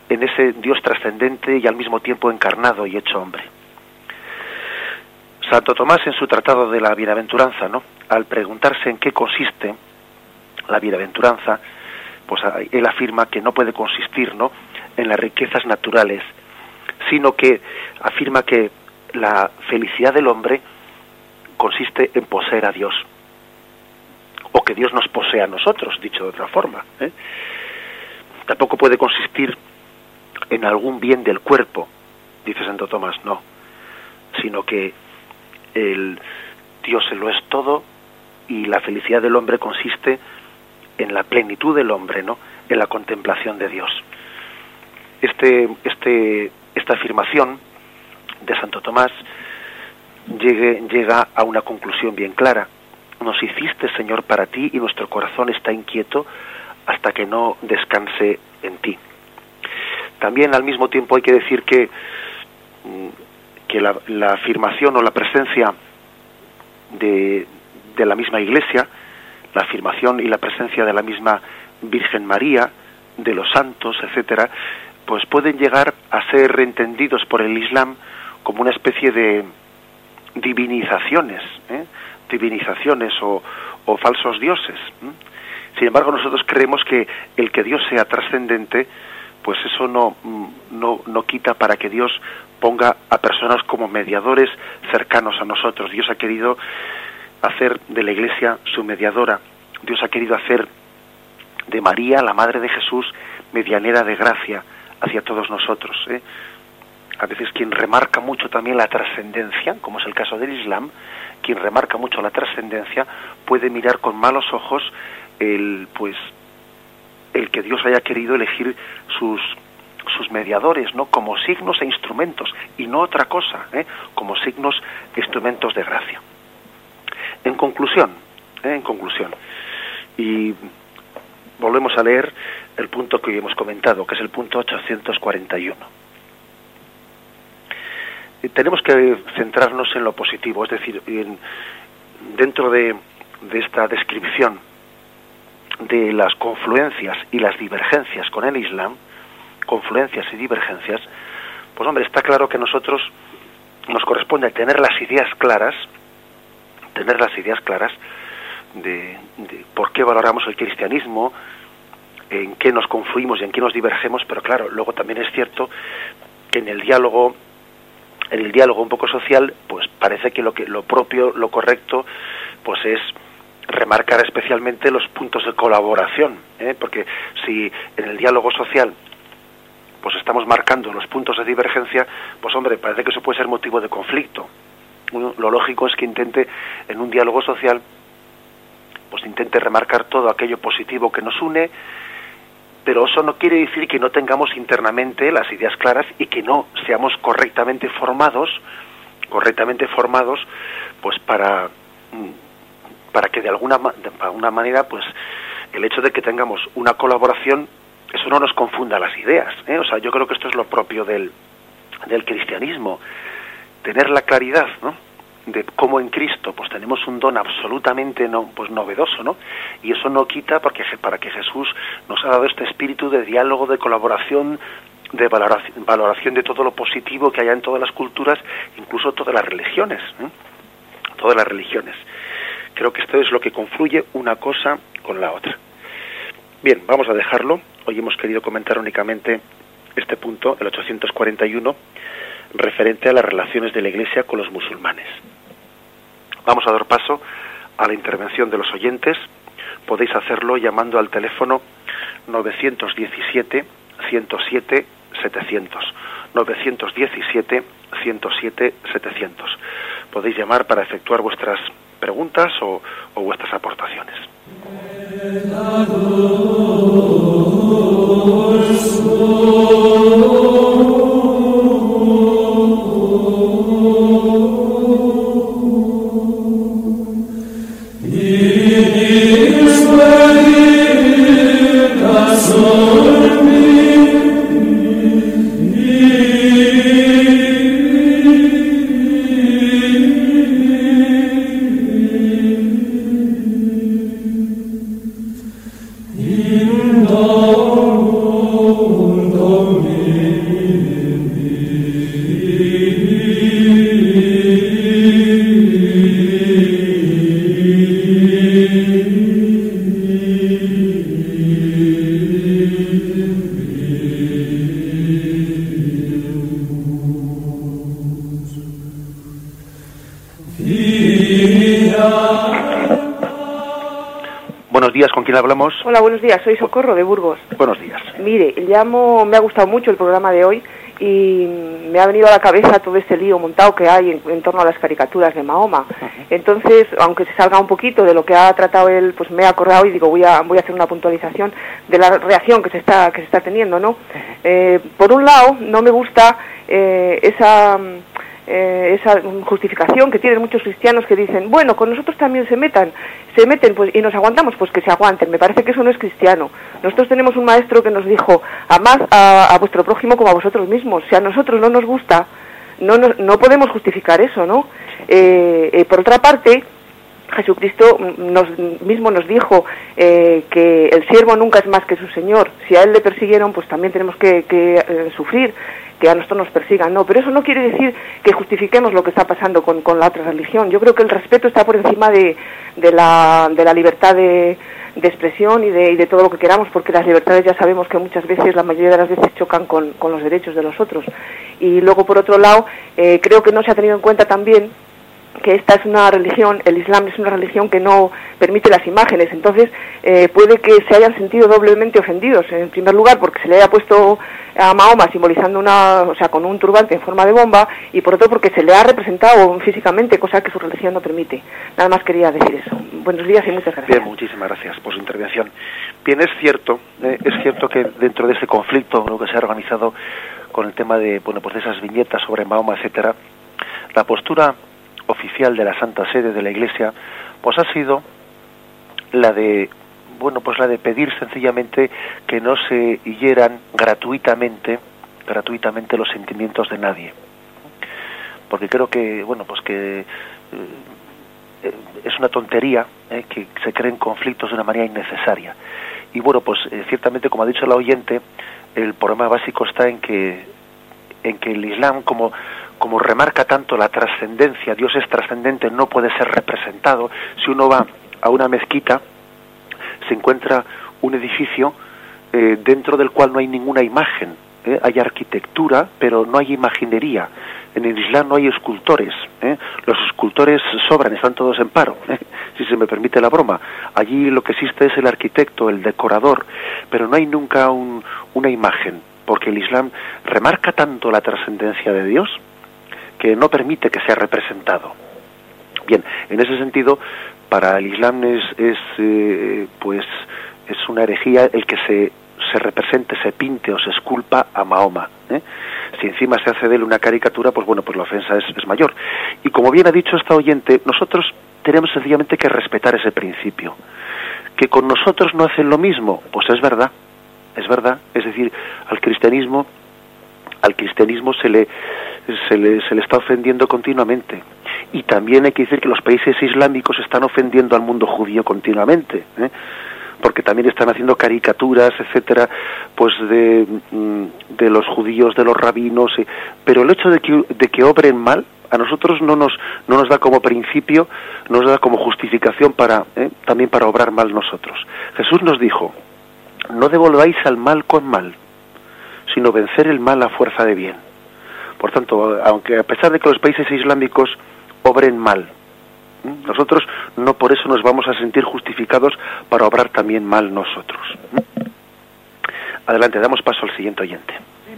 en ese Dios trascendente y al mismo tiempo encarnado y hecho hombre. Santo Tomás en su tratado de la bienaventuranza, ¿no? Al preguntarse en qué consiste la bienaventuranza, pues él afirma que no puede consistir, ¿no? en las riquezas naturales, sino que afirma que la felicidad del hombre consiste en poseer a Dios o que Dios nos posee a nosotros, dicho de otra forma. ¿eh? Tampoco puede consistir en algún bien del cuerpo, dice Santo Tomás, no, sino que el Dios lo es todo y la felicidad del hombre consiste en la plenitud del hombre, ¿no? En la contemplación de Dios. Este, este, esta afirmación de Santo Tomás llega a una conclusión bien clara. Nos hiciste, Señor, para ti y nuestro corazón está inquieto hasta que no descanse en ti. También al mismo tiempo hay que decir que, mm, que la, la afirmación o la presencia de, de la misma Iglesia, la afirmación y la presencia de la misma Virgen María, de los santos, etcétera, pues pueden llegar a ser entendidos por el Islam como una especie de, divinizaciones, ¿eh? divinizaciones o, o, falsos dioses. Sin embargo, nosotros creemos que el que Dios sea trascendente, pues eso no, no, no quita para que Dios ponga a personas como mediadores cercanos a nosotros. Dios ha querido hacer de la Iglesia su mediadora. Dios ha querido hacer de María, la Madre de Jesús, medianera de gracia hacia todos nosotros. ¿eh? a veces quien remarca mucho también la trascendencia, como es el caso del Islam, quien remarca mucho la trascendencia puede mirar con malos ojos el pues el que Dios haya querido elegir sus sus mediadores, ¿no? Como signos e instrumentos y no otra cosa, ¿eh? como signos e instrumentos de gracia. En conclusión, ¿eh? en conclusión, y volvemos a leer el punto que hoy hemos comentado, que es el punto 841 tenemos que centrarnos en lo positivo, es decir, dentro de, esta descripción de las confluencias y las divergencias con el Islam, confluencias y divergencias, pues hombre, está claro que nosotros nos corresponde tener las ideas claras, tener las ideas claras de, de, por qué valoramos el cristianismo, en qué nos confluimos y en qué nos divergemos, pero claro, luego también es cierto que en el diálogo en el diálogo un poco social, pues parece que lo que lo propio, lo correcto, pues es remarcar especialmente los puntos de colaboración, ¿eh? porque si en el diálogo social pues estamos marcando los puntos de divergencia, pues hombre, parece que eso puede ser motivo de conflicto. lo lógico es que intente en un diálogo social pues intente remarcar todo aquello positivo que nos une pero eso no quiere decir que no tengamos internamente las ideas claras y que no seamos correctamente formados, correctamente formados, pues para, mm, para que de alguna, de alguna manera, pues el hecho de que tengamos una colaboración eso no nos confunda las ideas. ¿eh? O sea, yo creo que esto es lo propio del, del cristianismo. Tener la claridad, ¿no? de cómo en Cristo pues tenemos un don absolutamente no pues novedoso no y eso no quita porque para que Jesús nos ha dado este espíritu de diálogo de colaboración de valoración, valoración de todo lo positivo que haya en todas las culturas incluso todas las religiones todas las religiones creo que esto es lo que confluye una cosa con la otra bien vamos a dejarlo hoy hemos querido comentar únicamente este punto el 841 referente a las relaciones de la Iglesia con los musulmanes. Vamos a dar paso a la intervención de los oyentes. Podéis hacerlo llamando al teléfono 917 107 700. 917 107 700. Podéis llamar para efectuar vuestras preguntas o, o vuestras aportaciones. Hablamos? Hola, buenos días. Soy Socorro de Burgos. Buenos días. Mire, llamo, me ha gustado mucho el programa de hoy y me ha venido a la cabeza todo este lío montado que hay en, torno a las caricaturas de Mahoma. Entonces, aunque se salga un poquito de lo que ha tratado él, pues me he acordado y digo, voy a, voy a hacer una puntualización de la reacción que se está, que se está teniendo, ¿no? Eh, por un lado, no me gusta eh, esa eh, esa justificación que tienen muchos cristianos que dicen, bueno, con nosotros también se metan, se meten pues, y nos aguantamos, pues que se aguanten. Me parece que eso no es cristiano. Nosotros tenemos un maestro que nos dijo, amad a, a vuestro prójimo como a vosotros mismos. Si a nosotros no nos gusta, no, no, podemos justificar eso, ¿no? Eh, eh, por otra parte, Jesucristo nos, mismo nos dijo eh, que el siervo nunca es más que su Señor. Si a él le persiguieron, pues también tenemos que, que sufrir que a nosotros nos persigan, no, pero eso no quiere decir que justifiquemos lo que está pasando con, la otra religión. Yo creo que el respeto está por encima de, la, de la libertad de, de expresión y de, y de, todo lo que queramos, porque las libertades ya sabemos que muchas veces, la mayoría de las veces, chocan con, con los derechos de los otros. Y luego, por otro lado, eh, creo que no se ha tenido en cuenta también que esta es una religión, el Islam es una religión que no permite las imágenes, entonces eh, puede que se hayan sentido doblemente ofendidos. En primer lugar, porque se le haya puesto a Mahoma simbolizando una, o sea, con un turbante en forma de bomba, y por otro porque se le ha representado físicamente, cosa que su religión no permite. Nada más quería decir eso. Buenos días y muchas gracias. Bien, muchísimas gracias por su intervención. Bien, es cierto, eh, es cierto que dentro de ese conflicto lo que se ha organizado con el tema de, bueno, pues de esas viñetas sobre Mahoma, etcétera, la postura oficial de la Santa Sede de la Iglesia, pues ha sido la de bueno, pues la de pedir sencillamente que no se hieran gratuitamente, gratuitamente los sentimientos de nadie. Porque creo que, bueno, pues que eh, es una tontería eh, que se creen conflictos de una manera innecesaria. Y bueno, pues eh, ciertamente, como ha dicho la oyente, el problema básico está en que en que el Islam como como remarca tanto la trascendencia, Dios es trascendente, no puede ser representado. Si uno va a una mezquita, se encuentra un edificio eh, dentro del cual no hay ninguna imagen. ¿eh? Hay arquitectura, pero no hay imaginería. En el Islam no hay escultores. ¿eh? Los escultores sobran, están todos en paro, si se me permite la broma. Allí lo que existe es el arquitecto, el decorador, pero no hay nunca una imagen, porque el Islam remarca tanto la trascendencia de Dios que no permite que sea representado. Bien, en ese sentido, para el Islam es, es eh, pues es una herejía el que se, se represente, se pinte o se esculpa a Mahoma. ¿eh? Si encima se hace de él una caricatura, pues bueno, pues la ofensa es, es mayor. Y como bien ha dicho esta oyente, nosotros tenemos sencillamente que respetar ese principio. Que con nosotros no hacen lo mismo, pues es verdad, es verdad. Es decir, al cristianismo, al cristianismo se le, se le, se le está ofendiendo continuamente. Y también hay que decir que los países islámicos están ofendiendo al mundo judío continuamente. ¿eh? porque también están haciendo caricaturas, etcétera, pues de, mm, de los judíos, de los rabinos, eh, pero el hecho de que, de que obren mal a nosotros no nos no nos da como principio, nos da como justificación para eh, también para obrar mal nosotros. Jesús nos dijo: no devolváis al mal con mal, sino vencer el mal a fuerza de bien. Por tanto, aunque a pesar de que los países islámicos obren mal, nosotros no por eso nos vamos a sentir justificados para obrar también mal nosotros. Adelante, damos paso al siguiente oyente.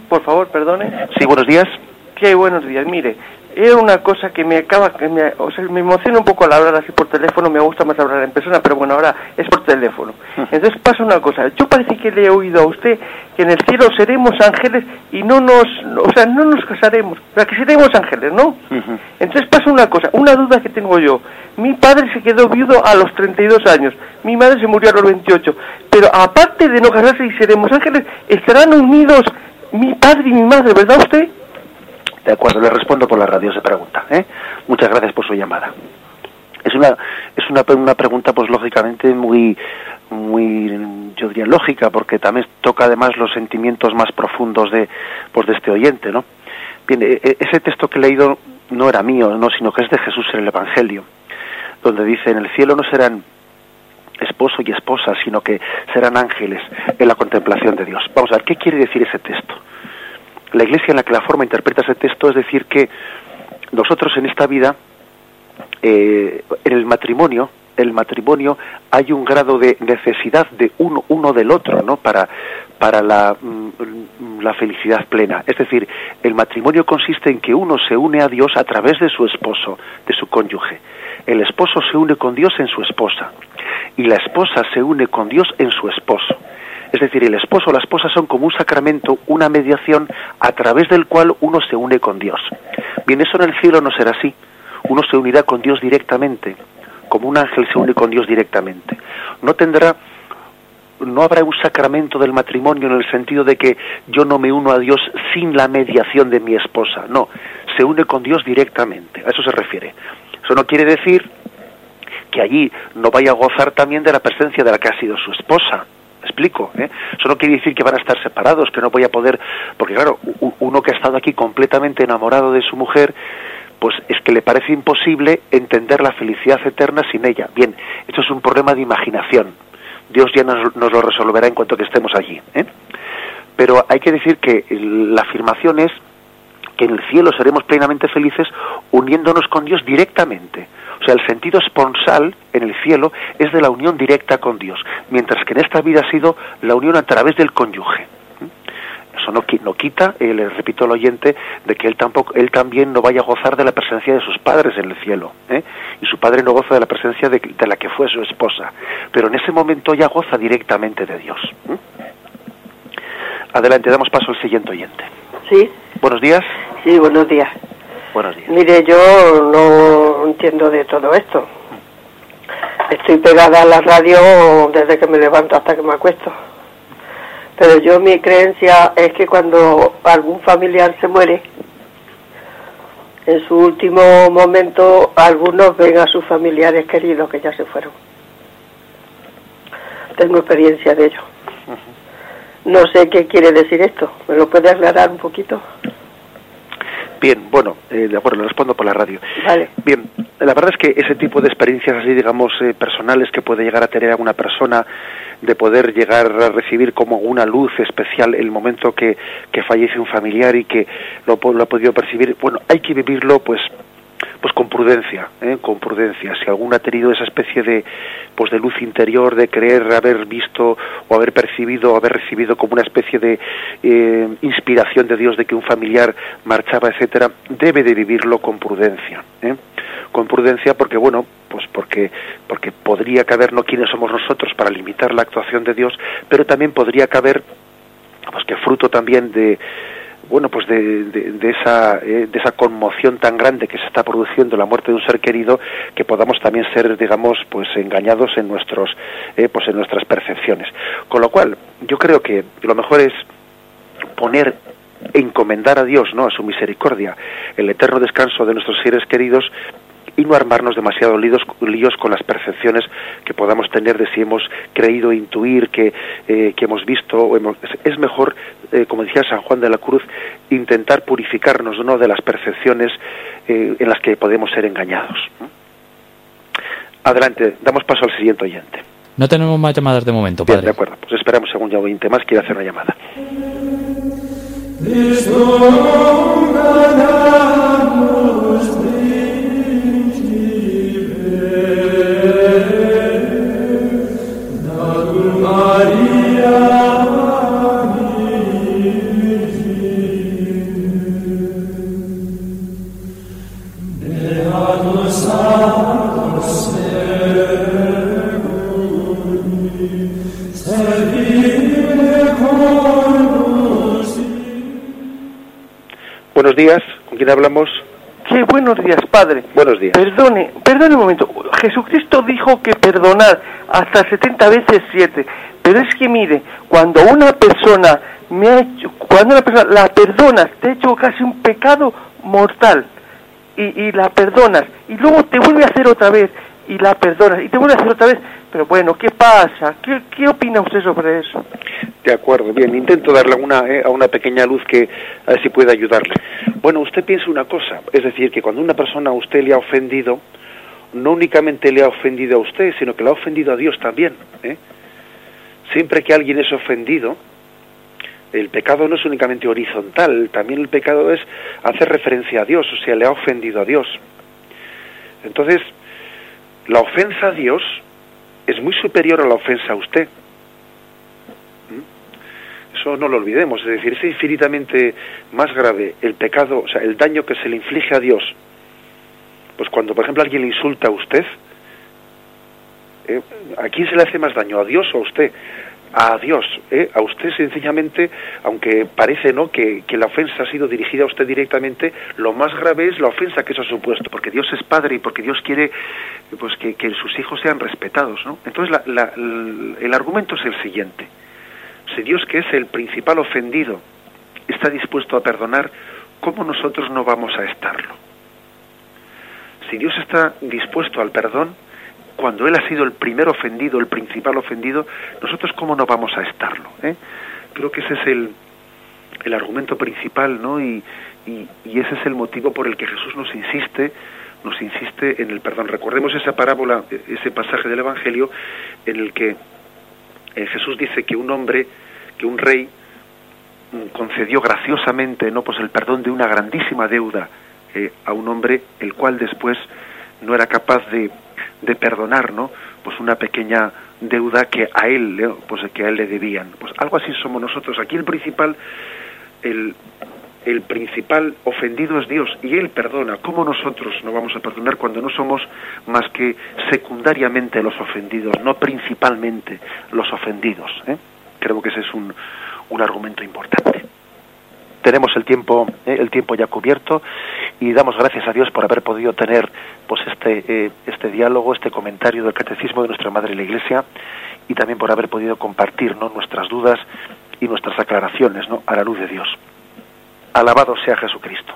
Por favor, perdone. Sí, buenos días. Qué buenos días. Mire, era una cosa que me acaba, que me, o sea, me emociona un poco al hablar así por teléfono, me gusta más hablar en persona, pero bueno, ahora es por teléfono. Entonces pasa una cosa, yo parece que le he oído a usted que en el cielo seremos ángeles y no nos, o sea, no nos casaremos, o sea, que seremos ángeles, ¿no? Entonces pasa una cosa, una duda que tengo yo. Mi padre se quedó viudo a los 32 años, mi madre se murió a los 28, pero aparte de no casarse y seremos ángeles, estarán unidos mi padre y mi madre, ¿verdad usted? De acuerdo, le respondo por la radio esa pregunta. ¿eh? Muchas gracias por su llamada. Es una es una, una pregunta pues lógicamente muy muy yo diría lógica porque también toca además los sentimientos más profundos de pues de este oyente, ¿no? Bien, e, e, ese texto que he leído no era mío, no, sino que es de Jesús en el Evangelio, donde dice en el cielo no serán esposo y esposa, sino que serán ángeles en la contemplación de Dios. Vamos a ver, ¿qué quiere decir ese texto? La Iglesia en la que la forma interpreta ese texto es decir que nosotros en esta vida, eh, en el matrimonio, el matrimonio hay un grado de necesidad de uno, uno del otro, ¿no? Para, para la, mm, la felicidad plena. Es decir, el matrimonio consiste en que uno se une a Dios a través de su esposo, de su cónyuge. El esposo se une con Dios en su esposa y la esposa se une con Dios en su esposo. Es decir, el esposo o la esposa son como un sacramento, una mediación a través del cual uno se une con Dios. Bien, eso en el cielo no será así. Uno se unirá con Dios directamente, como un ángel se une con Dios directamente. No tendrá no habrá un sacramento del matrimonio en el sentido de que yo no me uno a Dios sin la mediación de mi esposa. No, se une con Dios directamente. A eso se refiere. Eso no quiere decir que allí no vaya a gozar también de la presencia de la que ha sido su esposa explico. ¿eh? Eso no quiere decir que van a estar separados, que no voy a poder, porque claro, uno que ha estado aquí completamente enamorado de su mujer, pues es que le parece imposible entender la felicidad eterna sin ella. Bien, esto es un problema de imaginación. Dios ya nos, lo resolverá en cuanto que estemos allí. ¿eh? Pero hay que decir que la afirmación es que en el cielo seremos plenamente felices uniéndonos con Dios directamente. O sea, el sentido esponsal en el cielo es de la unión directa con Dios, mientras que en esta vida ha sido la unión a través del cónyuge. Eso no, no quita, eh, le repito al oyente, de que él tampoco, él también no vaya a gozar de la presencia de sus padres en el cielo, ¿eh? y su padre no goza de la presencia de, la que fue su esposa, pero en ese momento ya goza directamente de Dios. Adelante, damos paso al siguiente oyente. Sí. Buenos días. Sí, buenos días. Buenos días. Mire, yo no entiendo de todo esto. Estoy pegada a la radio desde que me levanto hasta que me acuesto. Pero yo mi creencia es que cuando algún familiar se muere, en su último momento algunos ven a sus familiares queridos que ya se fueron. Tengo experiencia de ello. No sé qué quiere decir esto. ¿Me lo puede aclarar un poquito? Bien, bueno, eh, de acuerdo, le respondo por la radio. Vale. Bien, la verdad es que ese tipo de experiencias así, digamos, eh, personales que puede llegar a tener alguna persona, de poder llegar a recibir como una luz especial el momento que, que fallece un familiar y que lo, lo ha podido percibir, bueno, hay que vivirlo pues pues con prudencia, ¿eh? con prudencia. Si alguno ha tenido esa especie de, pues de luz interior, de creer haber visto o haber percibido o haber recibido como una especie de eh, inspiración de Dios de que un familiar marchaba, etcétera, debe de vivirlo con prudencia. ¿eh? Con prudencia porque, bueno, pues porque, porque podría caber no quiénes somos nosotros para limitar la actuación de Dios, pero también podría caber, pues que fruto también de bueno, pues de, de, esa, eh, de esa conmoción tan grande que se está produciendo la muerte de un ser querido, que podamos también ser, digamos, pues engañados en nuestros, eh, pues en nuestras percepciones. Con lo cual, yo creo que lo mejor es poner encomendar a Dios, ¿no? a su misericordia, el eterno descanso de nuestros seres queridos y no armarnos demasiado líos, líos con las percepciones que podamos tener de si hemos creído intuir, que, eh, que hemos visto. O hemos, es mejor, eh, como decía San Juan de la Cruz, intentar purificarnos ¿no? de las percepciones eh, en las que podemos ser engañados. Adelante, damos paso al siguiente oyente. No tenemos más llamadas de momento, padre. de acuerdo, pues esperamos según ya oyente más quiere hacer una llamada. Días, ¿con quién hablamos? Sí, buenos días, padre. Buenos días. Perdone, perdone un momento. Jesucristo dijo que perdonar hasta 70 veces 7. Pero es que mire, cuando una persona me ha hecho, cuando una persona la perdonas, te ha hecho casi un pecado mortal y, y la perdonas y luego te vuelve a hacer otra vez y la perdonas y te vuelve a hacer otra vez. Pero bueno, ¿qué pasa? ¿Qué, qué opina usted sobre eso? De acuerdo, bien, intento darle una, eh, a una pequeña luz que a ver si puede ayudarle. Bueno, usted piensa una cosa, es decir, que cuando una persona a usted le ha ofendido, no únicamente le ha ofendido a usted, sino que le ha ofendido a Dios también. ¿eh? Siempre que alguien es ofendido, el pecado no es únicamente horizontal, también el pecado es hacer referencia a Dios, o sea, le ha ofendido a Dios. Entonces, la ofensa a Dios es muy superior a la ofensa a usted. ¿Mm? Eso no lo olvidemos, es decir, es infinitamente más grave el pecado, o sea, el daño que se le inflige a Dios. Pues cuando, por ejemplo, alguien le insulta a usted, ¿eh? ¿a quién se le hace más daño? ¿A Dios o a usted? A Dios, ¿eh? a usted sencillamente, aunque parece no que, que, la ofensa ha sido dirigida a usted directamente, lo más grave es la ofensa que eso ha supuesto, porque Dios es Padre y porque Dios quiere pues que, que sus hijos sean respetados, ¿no? Entonces la, la, el argumento es el siguiente: si Dios que es el principal ofendido está dispuesto a perdonar, ¿cómo nosotros no vamos a estarlo? Si Dios está dispuesto al perdón, cuando Él ha sido el primer ofendido, el principal ofendido, nosotros cómo no vamos a estarlo. ¿eh? Creo que ese es el, el argumento principal, ¿no? Y, y, ese es el motivo por el que Jesús nos insiste, nos insiste en el perdón. Recordemos esa parábola, ese pasaje del Evangelio en el que eh, Jesús dice que un hombre, que un rey mm, concedió graciosamente, no, pues el perdón de una grandísima deuda eh, a un hombre, el cual después no era capaz de de perdonar, ¿no? Pues una pequeña deuda que a él, pues que a él le debían. Pues algo así somos nosotros. Aquí el principal, el, el principal ofendido es Dios y Él perdona. ¿Cómo nosotros no vamos a perdonar cuando no somos más que secundariamente los ofendidos, no principalmente los ofendidos? ¿eh? Creo que ese es un, un argumento importante tenemos el tiempo eh, el tiempo ya cubierto y damos gracias a Dios por haber podido tener pues este eh, este diálogo este comentario del catecismo de nuestra madre la Iglesia y también por haber podido compartir ¿no? nuestras dudas y nuestras aclaraciones ¿no? a la luz de Dios alabado sea Jesucristo